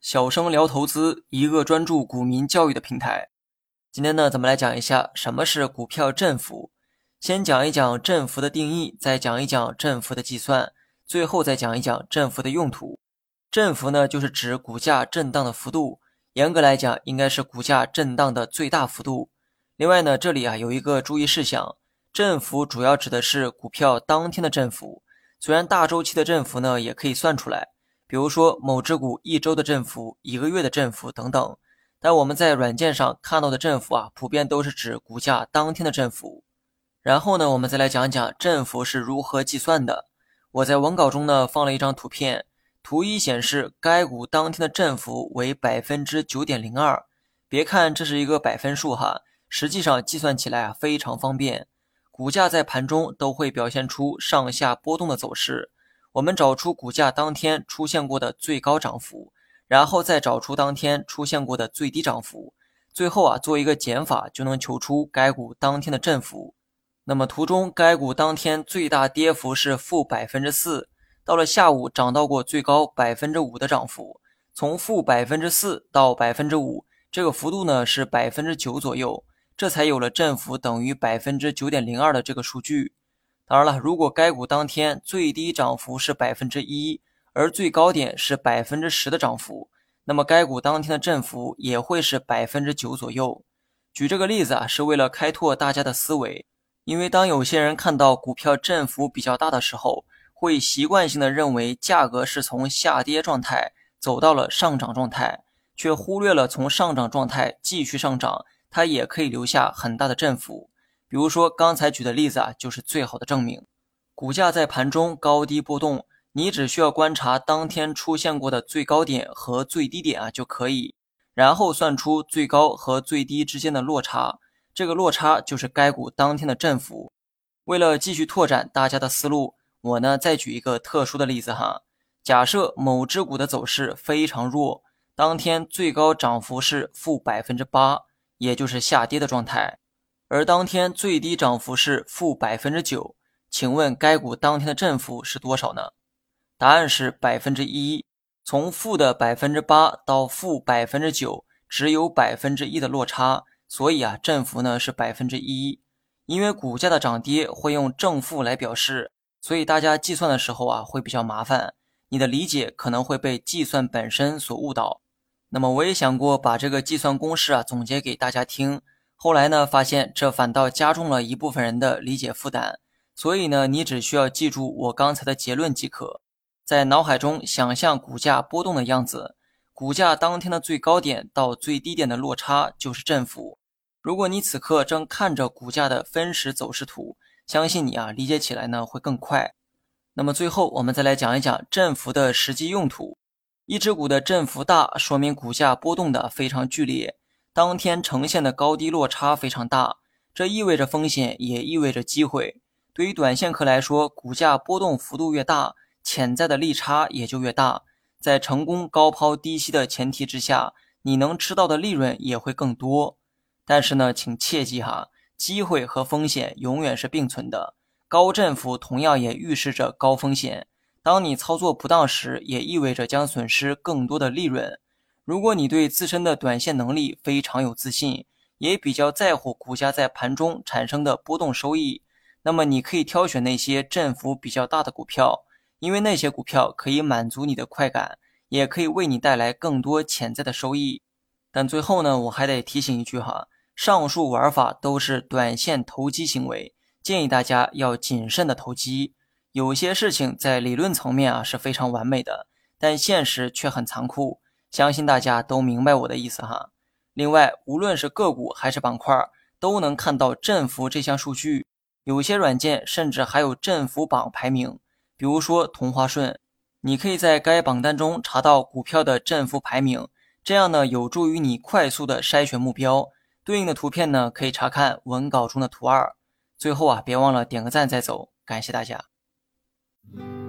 小生聊投资，一个专注股民教育的平台。今天呢，咱们来讲一下什么是股票振幅。先讲一讲振幅的定义，再讲一讲振幅的计算，最后再讲一讲振幅的用途。振幅呢，就是指股价震荡的幅度，严格来讲，应该是股价震荡的最大幅度。另外呢，这里啊有一个注意事项，振幅主要指的是股票当天的振幅，虽然大周期的振幅呢也可以算出来。比如说某只股一周的振幅、一个月的振幅等等，但我们在软件上看到的振幅啊，普遍都是指股价当天的振幅。然后呢，我们再来讲讲振幅是如何计算的。我在文稿中呢放了一张图片，图一显示该股当天的振幅为百分之九点零二。别看这是一个百分数哈，实际上计算起来啊非常方便。股价在盘中都会表现出上下波动的走势。我们找出股价当天出现过的最高涨幅，然后再找出当天出现过的最低涨幅，最后啊做一个减法，就能求出该股当天的振幅。那么图中该股当天最大跌幅是负百分之四，到了下午涨到过最高百分之五的涨幅，从负百分之四到百分之五，这个幅度呢是百分之九左右，这才有了振幅等于百分之九点零二的这个数据。当然了，如果该股当天最低涨幅是百分之一，而最高点是百分之十的涨幅，那么该股当天的振幅也会是百分之九左右。举这个例子啊，是为了开拓大家的思维，因为当有些人看到股票振幅比较大的时候，会习惯性的认为价格是从下跌状态走到了上涨状态，却忽略了从上涨状态继续上涨，它也可以留下很大的振幅。比如说刚才举的例子啊，就是最好的证明。股价在盘中高低波动，你只需要观察当天出现过的最高点和最低点啊就可以，然后算出最高和最低之间的落差，这个落差就是该股当天的振幅。为了继续拓展大家的思路，我呢再举一个特殊的例子哈。假设某只股的走势非常弱，当天最高涨幅是负百分之八，也就是下跌的状态。而当天最低涨幅是负百分之九，请问该股当天的振幅是多少呢？答案是百分之一。从负的百分之八到负百分之九，只有百分之一的落差，所以啊，振幅呢是百分之一。因为股价的涨跌会用正负来表示，所以大家计算的时候啊会比较麻烦，你的理解可能会被计算本身所误导。那么我也想过把这个计算公式啊总结给大家听。后来呢，发现这反倒加重了一部分人的理解负担，所以呢，你只需要记住我刚才的结论即可，在脑海中想象股价波动的样子，股价当天的最高点到最低点的落差就是振幅。如果你此刻正看着股价的分时走势图，相信你啊，理解起来呢会更快。那么最后，我们再来讲一讲振幅的实际用途。一只股的振幅大，说明股价波动的非常剧烈。当天呈现的高低落差非常大，这意味着风险，也意味着机会。对于短线客来说，股价波动幅度越大，潜在的利差也就越大。在成功高抛低吸的前提之下，你能吃到的利润也会更多。但是呢，请切记哈，机会和风险永远是并存的。高振幅同样也预示着高风险。当你操作不当时，也意味着将损失更多的利润。如果你对自身的短线能力非常有自信，也比较在乎股价在盘中产生的波动收益，那么你可以挑选那些振幅比较大的股票，因为那些股票可以满足你的快感，也可以为你带来更多潜在的收益。但最后呢，我还得提醒一句哈，上述玩法都是短线投机行为，建议大家要谨慎的投机。有些事情在理论层面啊是非常完美的，但现实却很残酷。相信大家都明白我的意思哈。另外，无论是个股还是板块，都能看到振幅这项数据。有些软件甚至还有振幅榜排名，比如说同花顺，你可以在该榜单中查到股票的振幅排名，这样呢有助于你快速的筛选目标。对应的图片呢，可以查看文稿中的图二。最后啊，别忘了点个赞再走，感谢大家。Mm-hmm.